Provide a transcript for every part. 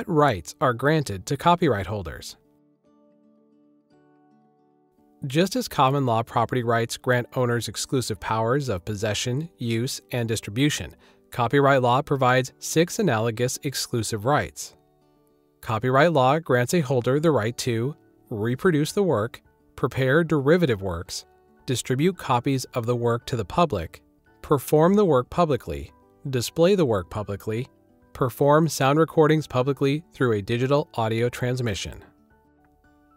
What rights are granted to copyright holders? Just as common law property rights grant owners exclusive powers of possession, use, and distribution, copyright law provides six analogous exclusive rights. Copyright law grants a holder the right to reproduce the work, prepare derivative works, distribute copies of the work to the public, perform the work publicly, display the work publicly, perform sound recordings publicly through a digital audio transmission.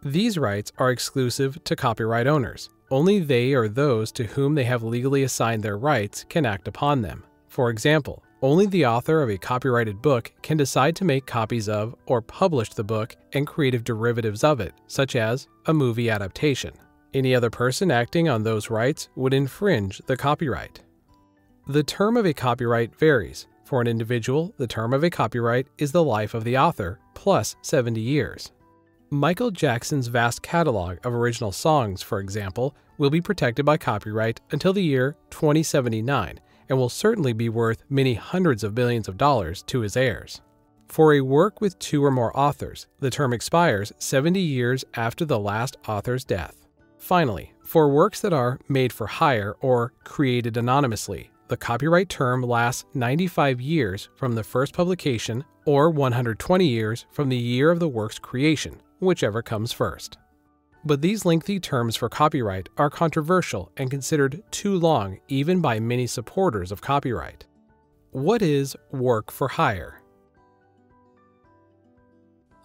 These rights are exclusive to copyright owners. Only they or those to whom they have legally assigned their rights can act upon them. For example, only the author of a copyrighted book can decide to make copies of or publish the book and creative derivatives of it, such as a movie adaptation. Any other person acting on those rights would infringe the copyright. The term of a copyright varies. For an individual, the term of a copyright is the life of the author plus 70 years. Michael Jackson's vast catalog of original songs, for example, will be protected by copyright until the year 2079 and will certainly be worth many hundreds of billions of dollars to his heirs. For a work with two or more authors, the term expires 70 years after the last author's death. Finally, for works that are made for hire or created anonymously, the copyright term lasts 95 years from the first publication or 120 years from the year of the work's creation, whichever comes first. But these lengthy terms for copyright are controversial and considered too long even by many supporters of copyright. What is work for hire?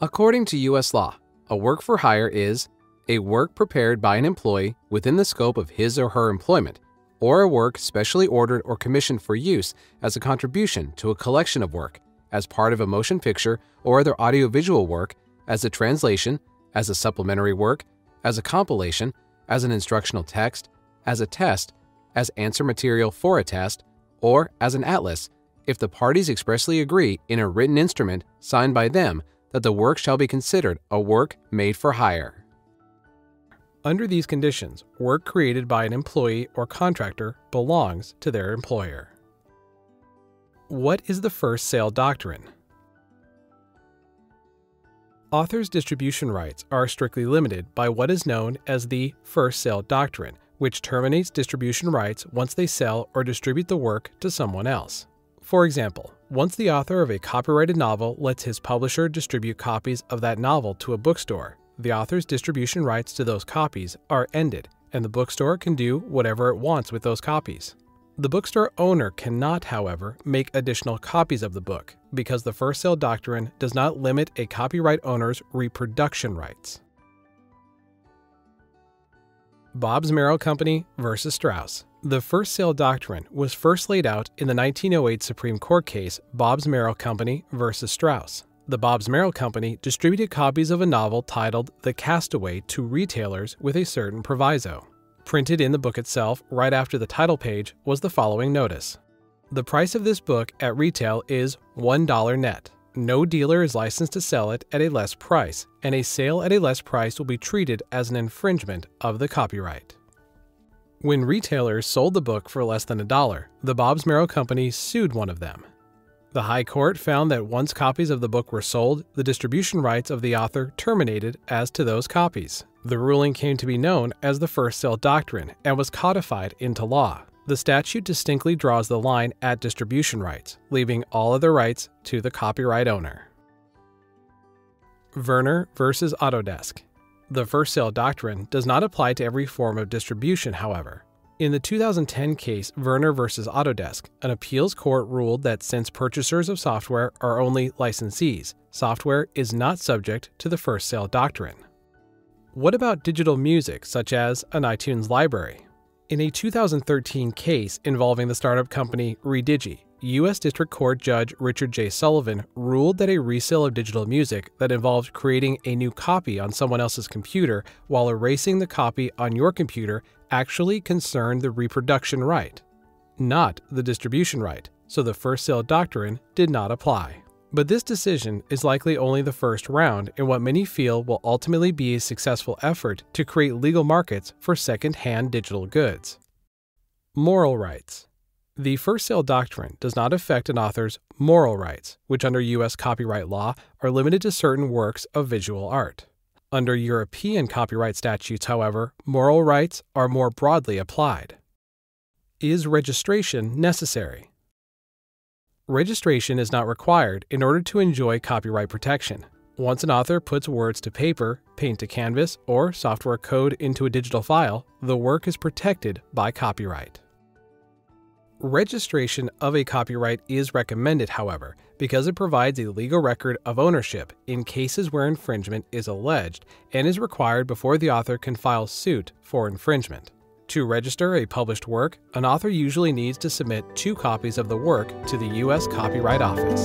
According to U.S. law, a work for hire is a work prepared by an employee within the scope of his or her employment, or a work specially ordered or commissioned for use as a contribution to a collection of work, as part of a motion picture or other audiovisual work, as a translation, as a supplementary work, as a compilation, as an instructional text, as a test, as answer material for a test, or as an atlas, if the parties expressly agree in a written instrument signed by them that the work shall be considered a work made for hire. Under these conditions, work created by an employee or contractor belongs to their employer. What is the first sale doctrine? Authors' distribution rights are strictly limited by what is known as the first sale doctrine, which terminates distribution rights once they sell or distribute the work to someone else. For example, once the author of a copyrighted novel lets his publisher distribute copies of that novel to a bookstore, the author's distribution rights to those copies are ended, and the bookstore can do whatever it wants with those copies. The bookstore owner cannot, however, make additional copies of the book because the first sale doctrine does not limit a copyright owner's reproduction rights. Bobbs-Merrill Company versus Straus. The first sale doctrine was first laid out in the 1908 Supreme Court case Bobbs-Merrill Company versus Straus. The Bobbs-Merrill Company distributed copies of a novel titled The Castaway to retailers with a certain proviso. Printed in the book itself, right after the title page, was the following notice The price of this book at retail is $1 net. No dealer is licensed to sell it at a less price, and a sale at a less price will be treated as an infringement of the copyright. When retailers sold the book for less than a dollar, the Bobbs-Merrill Company sued one of them. The High Court found that once copies of the book were sold, the distribution rights of the author terminated as to those copies. The ruling came to be known as the First Sale Doctrine and was codified into law. The statute distinctly draws the line at distribution rights, leaving all other rights to the copyright owner. Vernor versus Autodesk. The First Sale Doctrine does not apply to every form of distribution, however. In the 2010 case Vernor versus Autodesk, an appeals court ruled that since purchasers of software are only licensees, software is not subject to the first sale doctrine. What about digital music, such as an iTunes library? In a 2013 case involving the startup company Redigi, U.S. District Court Judge Richard J. Sullivan ruled that a resale of digital music that involved creating a new copy on someone else's computer while erasing the copy on your computer actually concerned the reproduction right, not the distribution right, so the first sale doctrine did not apply. But this decision is likely only the first round in what many feel will ultimately be a successful effort to create legal markets for second hand digital goods. Moral rights. The first sale doctrine does not affect an author's moral rights, which under U.S. copyright law are limited to certain works of visual art. Under European copyright statutes, however, moral rights are more broadly applied. Is registration necessary? Registration is not required in order to enjoy copyright protection. Once an author puts words to paper, paint to canvas, or software code into a digital file, the work is protected by copyright. Registration of a copyright is recommended, however, because it provides a legal record of ownership in cases where infringement is alleged and is required before the author can file suit for infringement. To register a published work, an author usually needs to submit two copies of the work to the U.S. Copyright Office.